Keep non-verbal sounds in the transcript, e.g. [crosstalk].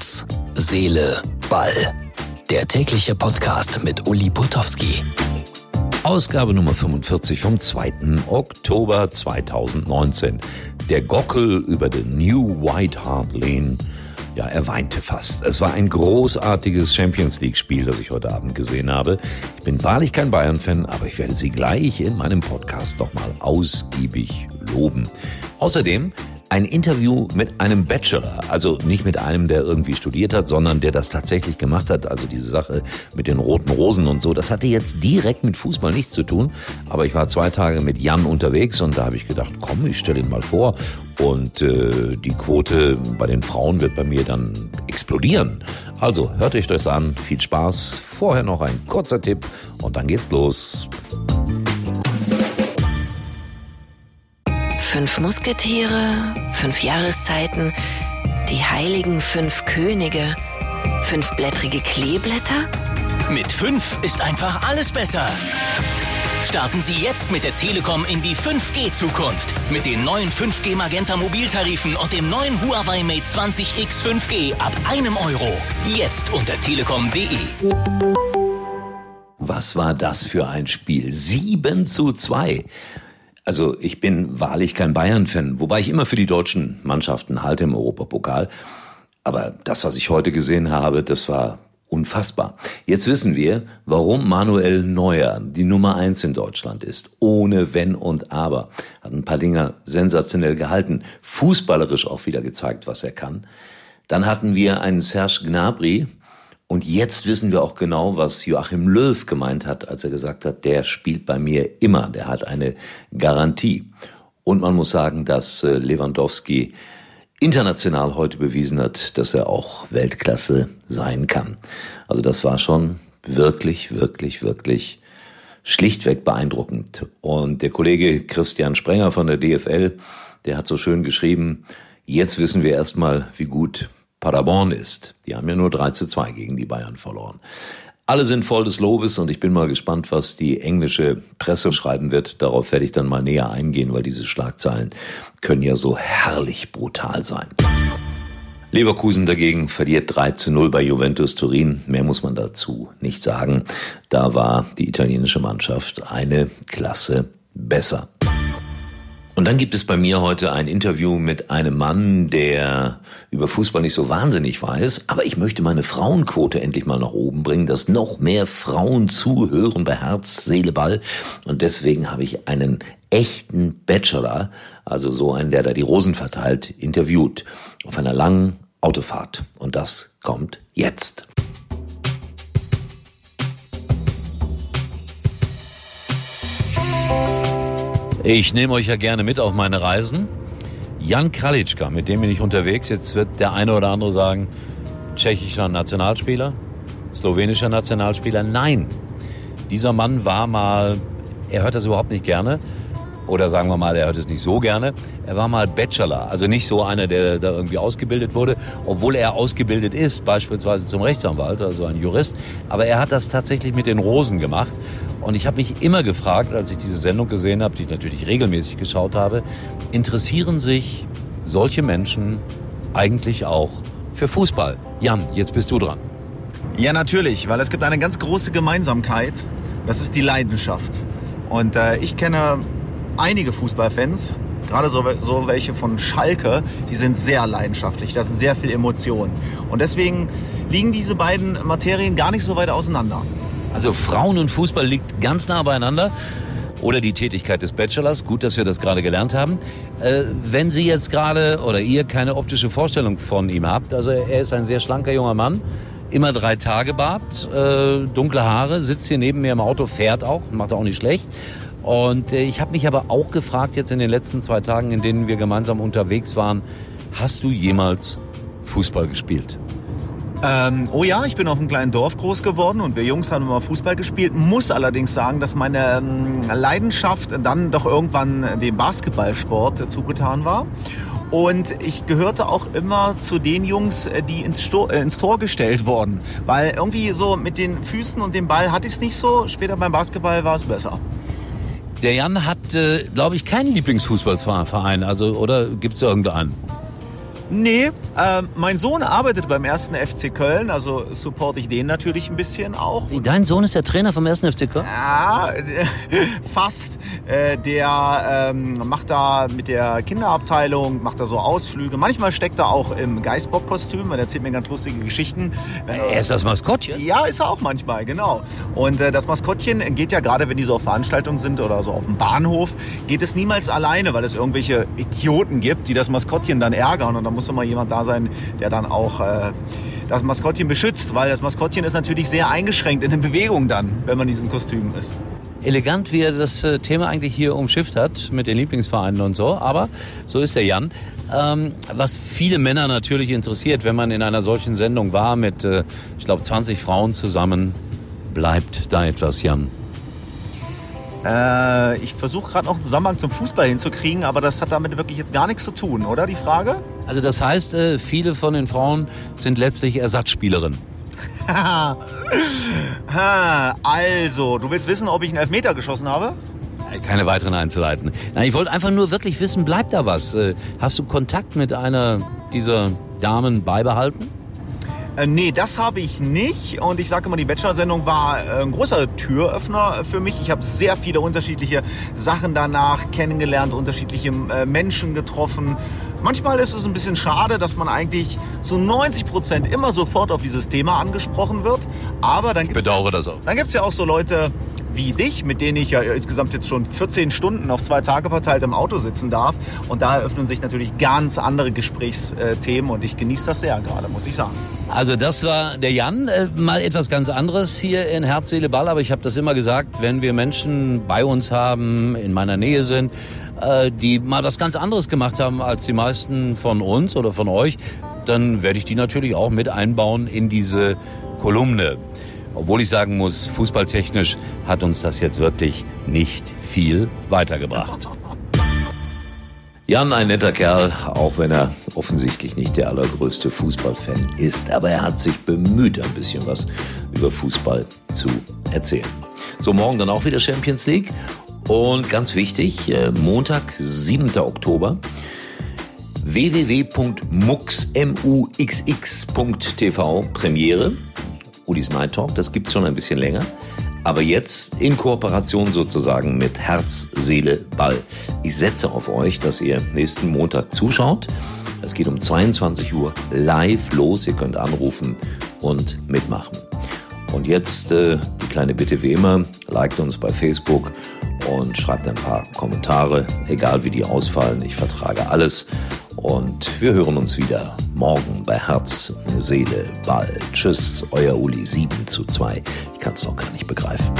Herz, Seele, Ball. Der tägliche Podcast mit Uli Putowski. Ausgabe Nummer 45 vom 2. Oktober 2019. Der Gockel über den New White Hart Lane. Ja, er weinte fast. Es war ein großartiges Champions League Spiel, das ich heute Abend gesehen habe. Ich bin wahrlich kein Bayern-Fan, aber ich werde sie gleich in meinem Podcast nochmal ausgiebig loben. Außerdem ein Interview mit einem Bachelor, also nicht mit einem, der irgendwie studiert hat, sondern der das tatsächlich gemacht hat. Also diese Sache mit den roten Rosen und so, das hatte jetzt direkt mit Fußball nichts zu tun. Aber ich war zwei Tage mit Jan unterwegs und da habe ich gedacht, komm, ich stelle ihn mal vor. Und äh, die Quote bei den Frauen wird bei mir dann explodieren. Also hört euch das an, viel Spaß. Vorher noch ein kurzer Tipp und dann geht's los. Fünf Musketiere, fünf Jahreszeiten, die heiligen fünf Könige, fünfblättrige Kleeblätter? Mit fünf ist einfach alles besser. Starten Sie jetzt mit der Telekom in die 5G-Zukunft. Mit den neuen 5G Magenta Mobiltarifen und dem neuen Huawei Mate 20X 5G ab einem Euro. Jetzt unter telekom.de. Was war das für ein Spiel? 7 zu 2. Also ich bin wahrlich kein Bayern-Fan, wobei ich immer für die deutschen Mannschaften halte im Europapokal. Aber das, was ich heute gesehen habe, das war unfassbar. Jetzt wissen wir, warum Manuel Neuer die Nummer eins in Deutschland ist. Ohne Wenn und Aber. Hat ein paar Dinger sensationell gehalten. Fußballerisch auch wieder gezeigt, was er kann. Dann hatten wir einen Serge Gnabry, und jetzt wissen wir auch genau, was Joachim Löw gemeint hat, als er gesagt hat, der spielt bei mir immer, der hat eine Garantie. Und man muss sagen, dass äh, Lewandowski international heute bewiesen hat, dass er auch Weltklasse sein kann. Also das war schon wirklich, wirklich, wirklich schlichtweg beeindruckend. Und der Kollege Christian Sprenger von der DFL, der hat so schön geschrieben, jetzt wissen wir erstmal, wie gut Paderborn ist. Die haben ja nur 3 zu 2 gegen die Bayern verloren. Alle sind voll des Lobes und ich bin mal gespannt, was die englische Presse schreiben wird. Darauf werde ich dann mal näher eingehen, weil diese Schlagzeilen können ja so herrlich brutal sein. Leverkusen dagegen verliert 3 zu 0 bei Juventus Turin. Mehr muss man dazu nicht sagen. Da war die italienische Mannschaft eine Klasse besser. Und dann gibt es bei mir heute ein Interview mit einem Mann, der über Fußball nicht so wahnsinnig weiß, aber ich möchte meine Frauenquote endlich mal nach oben bringen, dass noch mehr Frauen zuhören bei Herz, Seele, Ball. Und deswegen habe ich einen echten Bachelor, also so einen, der da die Rosen verteilt, interviewt auf einer langen Autofahrt. Und das kommt jetzt. Ich nehme euch ja gerne mit auf meine Reisen. Jan Kralitschka, mit dem bin ich unterwegs. Jetzt wird der eine oder andere sagen, tschechischer Nationalspieler, slowenischer Nationalspieler. Nein, dieser Mann war mal, er hört das überhaupt nicht gerne, oder sagen wir mal, er hört es nicht so gerne. Er war mal Bachelor, also nicht so einer, der da irgendwie ausgebildet wurde, obwohl er ausgebildet ist, beispielsweise zum Rechtsanwalt, also ein Jurist. Aber er hat das tatsächlich mit den Rosen gemacht. Und ich habe mich immer gefragt, als ich diese Sendung gesehen habe, die ich natürlich regelmäßig geschaut habe, interessieren sich solche Menschen eigentlich auch für Fußball? Jan, jetzt bist du dran. Ja, natürlich, weil es gibt eine ganz große Gemeinsamkeit. Das ist die Leidenschaft. Und äh, ich kenne einige Fußballfans, gerade so, so welche von Schalke, die sind sehr leidenschaftlich, da sind sehr viel Emotionen. Und deswegen liegen diese beiden Materien gar nicht so weit auseinander. Also Frauen und Fußball liegt ganz nah beieinander. Oder die Tätigkeit des Bachelors. Gut, dass wir das gerade gelernt haben. Äh, wenn Sie jetzt gerade oder ihr keine optische Vorstellung von ihm habt, also er ist ein sehr schlanker junger Mann, immer drei Tage Bart, äh, dunkle Haare, sitzt hier neben mir im Auto, fährt auch, macht auch nicht schlecht. Und äh, ich habe mich aber auch gefragt jetzt in den letzten zwei Tagen, in denen wir gemeinsam unterwegs waren, hast du jemals Fußball gespielt? Ähm, oh ja, ich bin auf einem kleinen Dorf groß geworden und wir Jungs haben immer Fußball gespielt. Muss allerdings sagen, dass meine ähm, Leidenschaft dann doch irgendwann dem Basketballsport zugetan war. Und ich gehörte auch immer zu den Jungs, die ins, Tor, äh, ins Tor gestellt wurden. Weil irgendwie so mit den Füßen und dem Ball hatte ich es nicht so. Später beim Basketball war es besser. Der Jan hat, äh, glaube ich, keinen Lieblingsfußballverein. Also, oder gibt es irgendeinen? Nee, äh, mein Sohn arbeitet beim ersten FC Köln, also supporte ich den natürlich ein bisschen auch. Wie, dein Sohn ist der Trainer vom ersten FC Köln? Ja, [laughs] fast. Äh, der ähm, macht da mit der Kinderabteilung, macht da so Ausflüge. Manchmal steckt er auch im Geistbock-Kostüm, er erzählt mir ganz lustige Geschichten. Er ist das Maskottchen? Ja, ist er auch manchmal, genau. Und äh, das Maskottchen geht ja gerade, wenn die so auf Veranstaltungen sind oder so auf dem Bahnhof, geht es niemals alleine, weil es irgendwelche Idioten gibt, die das Maskottchen dann ärgern und dann muss immer jemand da sein, der dann auch äh, das Maskottchen beschützt, weil das Maskottchen ist natürlich sehr eingeschränkt in den Bewegungen dann, wenn man in diesen Kostümen ist. Elegant, wie er das äh, Thema eigentlich hier umschifft hat mit den Lieblingsvereinen und so, aber so ist der Jan. Ähm, was viele Männer natürlich interessiert, wenn man in einer solchen Sendung war mit, äh, ich glaube, 20 Frauen zusammen, bleibt da etwas, Jan? Äh, ich versuche gerade noch einen Zusammenhang zum Fußball hinzukriegen, aber das hat damit wirklich jetzt gar nichts zu tun, oder die Frage? Also das heißt, äh, viele von den Frauen sind letztlich Ersatzspielerinnen. [laughs] also, du willst wissen, ob ich einen Elfmeter geschossen habe? Keine weiteren Einzelheiten. Nein, ich wollte einfach nur wirklich wissen, bleibt da was? Äh, hast du Kontakt mit einer dieser Damen beibehalten? Äh, nee, das habe ich nicht. Und ich sage immer, die Bachelor-Sendung war äh, ein großer Türöffner für mich. Ich habe sehr viele unterschiedliche Sachen danach kennengelernt, unterschiedliche äh, Menschen getroffen. Manchmal ist es ein bisschen schade, dass man eigentlich so 90 Prozent immer sofort auf dieses Thema angesprochen wird. Aber dann gibt es bedauere das auch. Dann gibt es ja auch so Leute, wie dich, mit denen ich ja insgesamt jetzt schon 14 Stunden auf zwei Tage verteilt im Auto sitzen darf. Und da eröffnen sich natürlich ganz andere Gesprächsthemen und ich genieße das sehr gerade, muss ich sagen. Also das war der Jan, äh, mal etwas ganz anderes hier in Herz, Seele, Ball. Aber ich habe das immer gesagt, wenn wir Menschen bei uns haben, in meiner Nähe sind, äh, die mal was ganz anderes gemacht haben als die meisten von uns oder von euch, dann werde ich die natürlich auch mit einbauen in diese Kolumne. Obwohl ich sagen muss, fußballtechnisch hat uns das jetzt wirklich nicht viel weitergebracht. [laughs] Jan, ein netter Kerl, auch wenn er offensichtlich nicht der allergrößte Fußballfan ist. Aber er hat sich bemüht, ein bisschen was über Fußball zu erzählen. So, morgen dann auch wieder Champions League. Und ganz wichtig, äh, Montag, 7. Oktober, www.muxx.tv Premiere. Udis Night Talk. Das gibt's schon ein bisschen länger. Aber jetzt in Kooperation sozusagen mit Herz, Seele, Ball. Ich setze auf euch, dass ihr nächsten Montag zuschaut. Es geht um 22 Uhr live los. Ihr könnt anrufen und mitmachen. Und jetzt äh, die kleine Bitte wie immer, liked uns bei Facebook und schreibt ein paar Kommentare, egal wie die ausfallen. Ich vertrage alles. Und wir hören uns wieder morgen bei Herz, Seele, Ball. Tschüss, euer Uli 7 zu 2. Ich kann es noch gar nicht begreifen.